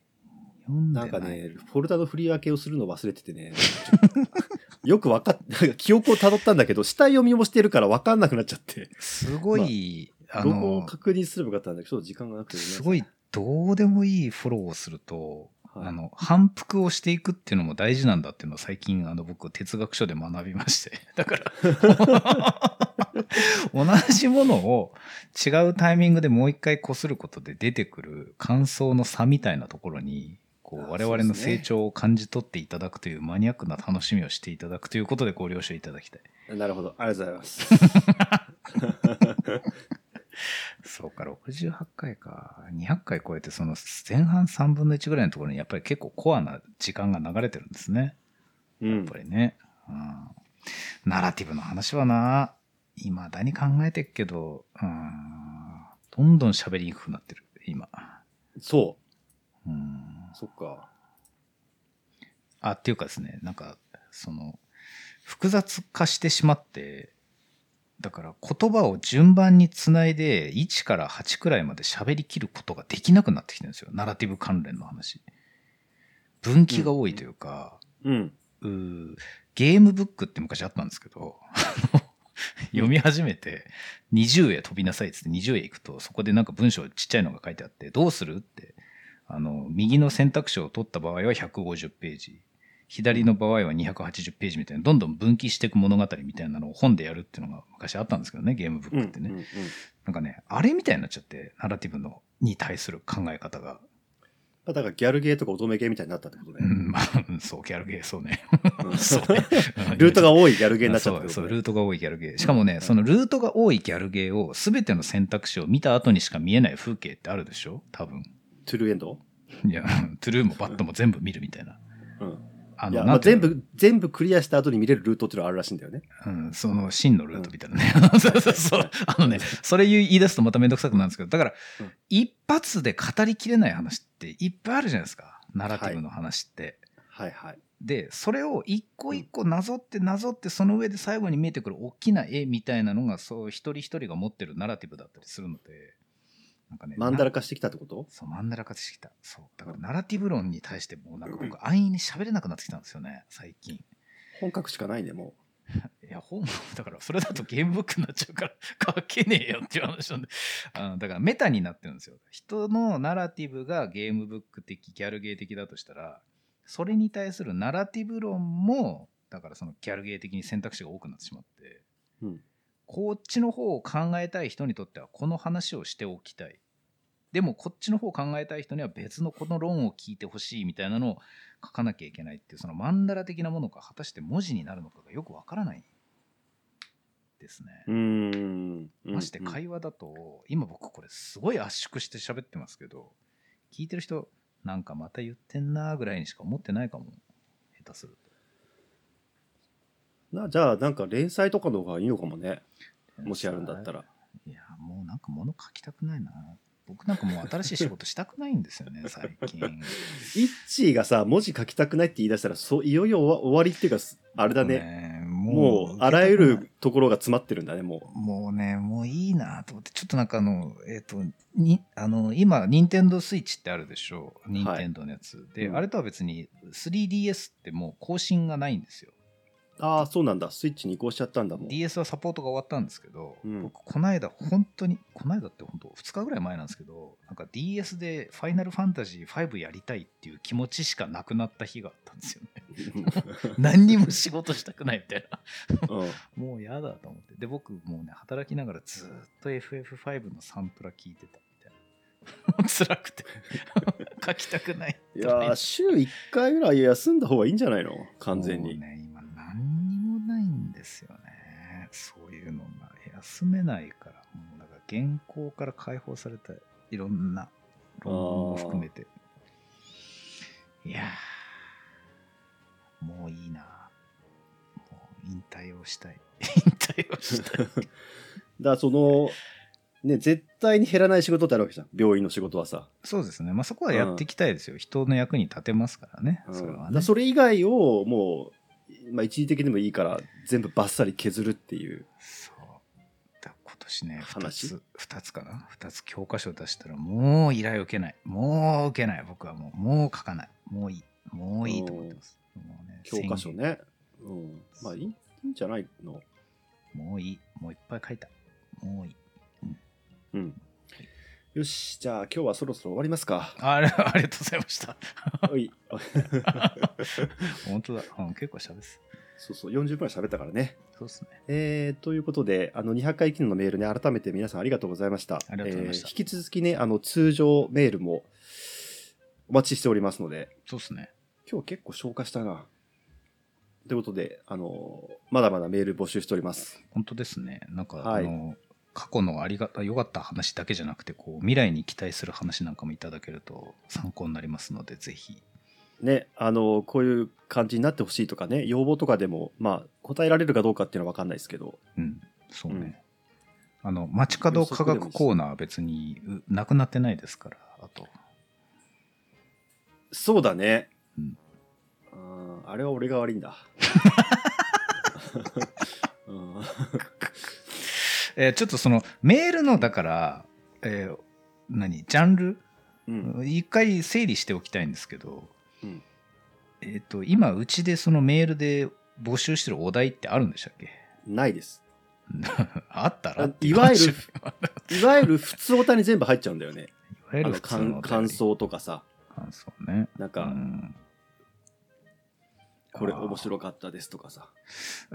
読んでな。ないんかね、フォルダの振り分けをするの忘れててね、<laughs> よくわかっ、記憶を辿ったんだけど、下読みもしてるからわかんなくなっちゃって、すごい、あどこをの、確認すればよかったんだけど、ちょっと時間がなくて、すごい、どうでもいいフォローをすると、はいあの、反復をしていくっていうのも大事なんだっていうのを最近、あの、僕、哲学書で学びまして。<laughs> だから、<laughs> 同じものを違うタイミングでもう一回擦ることで出てくる感想の差みたいなところに、こあう、我々の成長を感じ取っていただくというマニアックな楽しみをしていただくということでご了承いただきたい。なるほど、ありがとうございます。<laughs> そうか、68回か。200回超えて、その前半3分の1ぐらいのところにやっぱり結構コアな時間が流れてるんですね。やっうんぱりね。うん、ナラティブの話はな、未だに考えてっけど、うん、どんどん喋りにくくなってる、今。そうん、う、そっか。あ、っていうかですね、なんか、その、複雑化してしまって、だから言葉を順番につないで1から8くらいまで喋りきることができなくなってきてるんですよ。ナラティブ関連の話。分岐が多いというか、うん。うーゲームブックって昔あったんですけど、読み始めて20へ飛びなさいっつって20へ行くとそこでなんか文章ちっちゃいのが書いてあってどうするってあの右の選択肢を取った場合は150ページ左の場合は280ページみたいなどんどん分岐していく物語みたいなのを本でやるっていうのが昔あったんですけどねゲームブッうん。クってね、うんうんなんかねあれみたいになっちゃってナラティブのに対する考え方が、だからギャルゲーとか乙女ゲーみたいになったってことね。うん、まあうんそうギャルゲーそうねうん <laughs> そうね <laughs> ルートが多いギャルゲーになっちゃったそうそう、ルートが多いギャルゲー。しかもね、そのルートが多いギャルゲーを全ての選択肢を見た後にしか見えない風景ってあるでしょ？多分。トゥルーエンド？いや、トゥルーもバットも全部見るみたいな。うん。あの、まあ、全部、全部クリアした後に見れるルートっていうのがあるらしいんだよね。うん、その真のルートみたいなね。<laughs> そうそうそう。あのね、それ言い出すとまためんどくさくなるんですけど、だから、うん一発で語りきれない話っていっぱいあるじゃないですか。ナラティブの話って。はいはい。で、それを一個一個なぞってなぞって、その上で最後に見えてくる大きな絵みたいなのが、そう、一人一人が持ってるナラティブだったりするので、なんかね、なマンダラ化してきたってこと？そう、マンダラ化してきた。そう。だから、ナラティブ論に対してもう、なんか僕、安易に喋れなくなってきたんですよね、最近。本格しかないね、も <laughs> いや、本、<laughs> だから、それだとゲームブックになっちゃうから、書けねえよっていう話なんで。あ <laughs> のだから、メタになってるんですよ。人のナラティブがゲームブック的、ギャルゲー的だとしたら、それに対するナラティブ論も、だからそのギャルゲー的に選択肢が多くなってしまって、う。うん。こっちの方を考えたい人にとっては、この話をしておきたい。でも、こっちの方を考えたい人には別のこの論を聞いてほしいみたいなのを書かなきゃいけないっていう、そのマンダラ的なものが果たして文字になるのかがよくわからないですね。うーん。まして会話だと、今僕これすごい圧縮して喋ってますけど、聞いてる人、なんかまた言ってんなぐらいにしか思ってないかも。下手するなじゃあ、なんか連載とかの方がいいのかもね。と。もしやるんだったら。いや、もうなんか物書きたくないな。僕なんかもう新しい仕事したくないんですよね、<laughs> 最近。イッチーがさ、文字書きたくないって言い出したら、そういよいよ終わりっていうか、あれだね。ねもう、あらゆるところが詰まってるんだね、ももうね、もういいなと思って、ちょっとなんかあの、えっ、と、に、あの、今、ニンテンドースイッチってあるでしょ？う。ニンテンドーのやつ。で、うんあれとは別に 3DS ってもう更新がないんですよ。ああ、そうなんだ。スイッチに移行しちゃったんだもん。DS はサポートが終わったんですけど、うん。僕この間本当にこの間って本当2日ぐらい前なんですけどなんか DS で「ファイナルファンタジー5」やりたいっていう気持ちしかなくなった日があったんですよね。<laughs> 何にも仕事したくないみたいな。うん。もうやだと思って。で僕もうね働きながらずーっと FF5 のサントラ聞いてたみたいな。<laughs> 辛くて。<laughs> 書きたくないいやー、週1回ぐらい休んだ方がいいんじゃないの？完全うに。もないんですよね。そういうのが休めないからもうだから原稿から解放されたいろんな論文も含めて。いやーもういいな。もう引退をしたい。引退をしたい。だからその、ね、絶対に減らない仕事ってあるわけじゃん。病院の仕事はさ。そうですね。まあそこはやっていきたいですよ、人の役に立てますからね。うん。それはね。それ以外をもう、まあ、一時的でもいいから全部バッサリ削るっていう。そう。だ今年ね2話つ2つかな？2つ教科書出したらもう依頼受けない。もう受けない。僕はもうもう書かない。もういい。もういいと思ってます。もうね教科書ね。うん。まあいいんじゃないの？もういい。もういっぱい書いた。もういい。うん。よし、じゃあ今日はそろそろ終わりますか。あれ <laughs> ありがとうございましたおい。<laughs> 本当だ、うん、結構しゃべすそうそう、40分喋ったからね。そうっすねえー、ということで、あの、200回記念のメールね、改めて皆さんありがとうございました。ありがとうございましたえー引き続きね、あの、通常メールもお待ちしておりますので、そうっすね今日結構消化したな。ということで、あの、まだまだメール募集しております。本当ですねなんか、はいあの過去のありがた良かった話だけじゃなくてこう未来に期待する話なんかもいただけると参考になりますのでぜひね、あの、こういう感じになってほしいとかね、要望とかでも、まあ、答えられるかどうかっていうのは分かんないですけど、うん、そうね。あの、街角科学コーナーは別にうなくなってないですから、あと。そうだね。うんうんあれは俺が悪いんだ。<laughs> うんえーちょっとその、メールの、だから、えー何、ジャンル？うん一回整理しておきたいんですけど、うんえっ、と、今、うちでそのメールで募集してるお題ってあるんでしたっけ？ないです。<laughs> あったらいわゆる話 <laughs> いわゆる普通オタに全部入っちゃうんだよね。いわゆる感。想とかさ、感想ね。なんか、うんこれ面白かったですとかさ。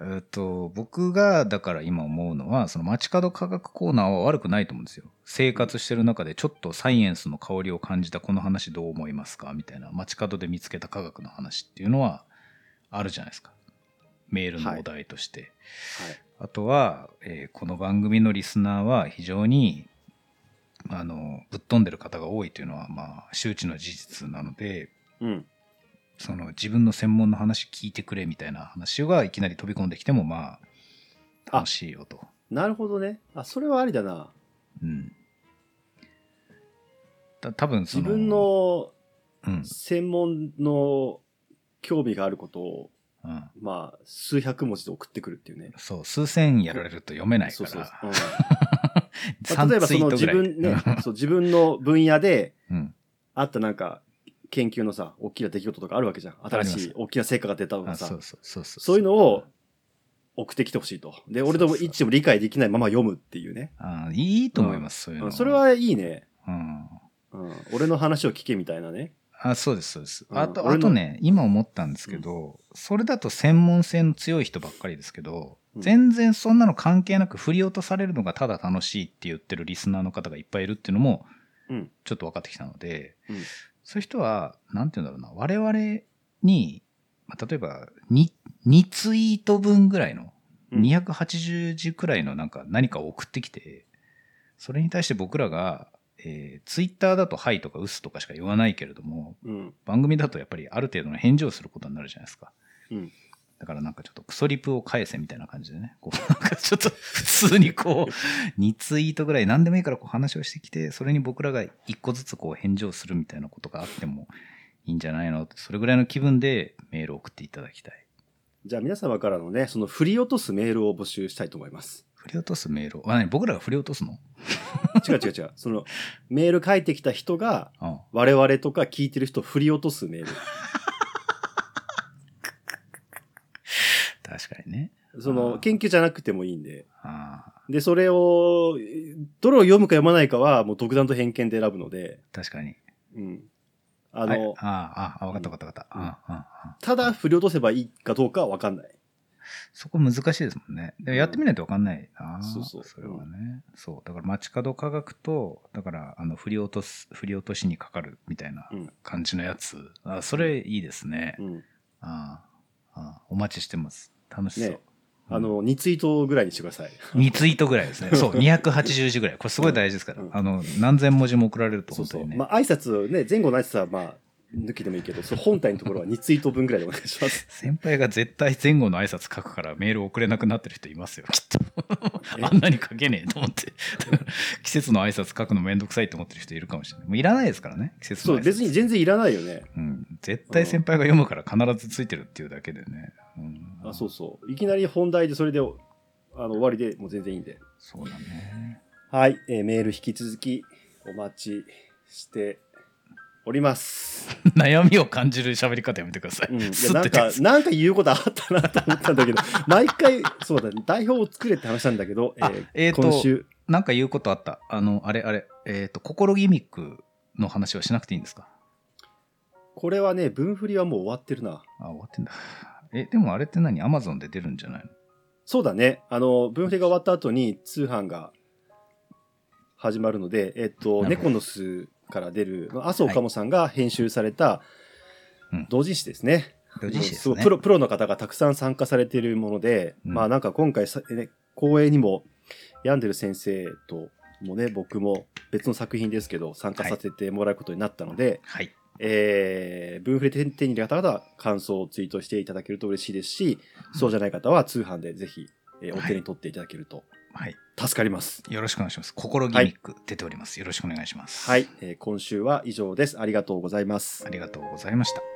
えっと僕がだから今思うのはその街角科学コーナーは悪くないと思うんですよ生活してる中でちょっとサイエンスの香りを感じたこの話どう思いますか？みたいな街角で見つけた科学の話っていうのはあるじゃないですかメールのお題として、はい。あとは、えーこの番組のリスナーは非常にあのぶっ飛んでる方が多いというのはまあ周知の事実なのでうん。その自分の専門の話聞いてくれみたいな話がいきなり飛び込んできてもまああ楽しいよと。なるほどね。あ、それはありだな。うん。た多分その自分、のうん専門の興味があることを、うん、まあ、数百文字で送ってくるっていうね。そう数千やられると読めないかそうそうそう。らうん <laughs> まあ例えばその自分ね、<laughs> そう自分の分野でうん、あったなんか研究のさ、大きな出来事とかあるわけじゃん。新しい大きな成果が出たとかさあそう。そうそうそうそういうのを送ってきてほしいと。で、俺とも一致も理解できないまま読むっていうね。あいいと思います、そういうのうんそれはいいね。うんうん。俺の話を聞けみたいなね。あそうですそうです、うんあとあとね今思ったんですけど、それだと専門性の強い人ばっかりですけど、うん全然そんなの関係なく振り落とされるのがただ楽しいって言ってるリスナーの方がいっぱいいるっていうのもうん。ちょっと分かってきたので、うんそういう人はなんて言うんだろうな我々に、まあ、例えば 2, 2ツイート分ぐらいのうん280字くらいのなんか何かを送ってきてそれに対して僕らが、えー、ツイッターだと「はい」とか「うす」とかしか言わないけれどもうん。番組だとやっぱりある程度の返事をすることになるじゃないですか。うん。だからなんかちょっとクソリプを返せみたいな感じでね、こう <laughs> なんかちょっと普通にこう <laughs> 2ツイートぐらい何でもいいからこう話をしてきて、それに僕らが1個ずつこう返事をするみたいなことがあってもいいんじゃないのってそれぐらいの気分でメールを送っていただきたい。じゃあ皆様からのね、その振り落とすメールを募集したいと思います。振り落とすメールを、あ、何？僕らが振り落とすの？違う違う違う。そのメール書いてきた人が <laughs> うん。我々とか聞いてる人を振り落とすメール。確確かにね。その研究じゃなくてもいいんで。で、それを、どれを読むか読まないかはもう独断と偏見で選ぶので、確かに。うん。あはいの、ああ、ああ、わかったわかったわかった。ただ振り落とせばいいかどうかはわかんない。そこ難しいですもんね。でもやってみないとわかんないな、そうそうそれはね。そう。だから街角科学と、だから、あの、振り落とす、振り落としにかかるみたいなうん感じのやつ。あそれいいですね。うん。ああああお待ちしてます。楽しそう。ねあの、2ツイートぐらいにしてください。2ツイートぐらいですね。<laughs> そう、280字ぐらい。これすごい大事ですから。うんあの、何千文字も送られるとそうそう。本当にね。まあ、挨拶ね、前後の挨拶はまあ、抜きでもいいけど、その本体のところは2ツイート分ぐらいでお願いします。<laughs> 先輩が絶対前後の挨拶書くからメール送れなくなってる人いますよ、きっ <laughs> え？と。あんなに書けねえと思って。季節の挨拶書くのめんどくさいと思ってる人いるかもしれない。もういらないですからね、季節そう、の挨拶。別に全然いらないよね。うん。絶対先輩が読むから必ずついてるっていうだけでね。うん、あ、そうそう。いきなり本題でそれで、あの、終わりでもう全然いいんで。そうだね。はい、えーメール引き続きお待ちしております。<laughs> 悩みを感じる喋り方やめてください。うん、いすやなんかなんか言うことあったなと思ったんだけど、<laughs> 毎回、そうだね、台本を作れって話なんだけど、えあーえーと今週、なんか言うことあった。あの、あれあれ、えっ、と、心ギミックの話はしなくていいんですか？これはね、分振りはもう終わってるな。あ、終わってんだ。え、でもあれって何？アマゾンで出るんじゃないの？そうだね、あの、分振りが終わった後に通販が始まるので、えっと、なるほど。ネコノスから出る、麻生かもさんが編集されたうん。同人誌ですね。同人誌ですね。すごいプロプロの方がたくさん参加されているもので、うん。まあなんか今回さ、ね、公演にもヤンデル先生ともね僕も別の作品ですけど参加させてもらうことになったので、はい。えー、分振り手手に入れた方は感想をツイートしていただけると嬉しいですし、そうじゃない方は通販でぜひ、えーお手に取っていただけるとはい。助かります。よろしくお願いします。心ギミック出ております。よろしくお願いします。はい、えー今週は以上です。ありがとうございますあ。りがとうございました。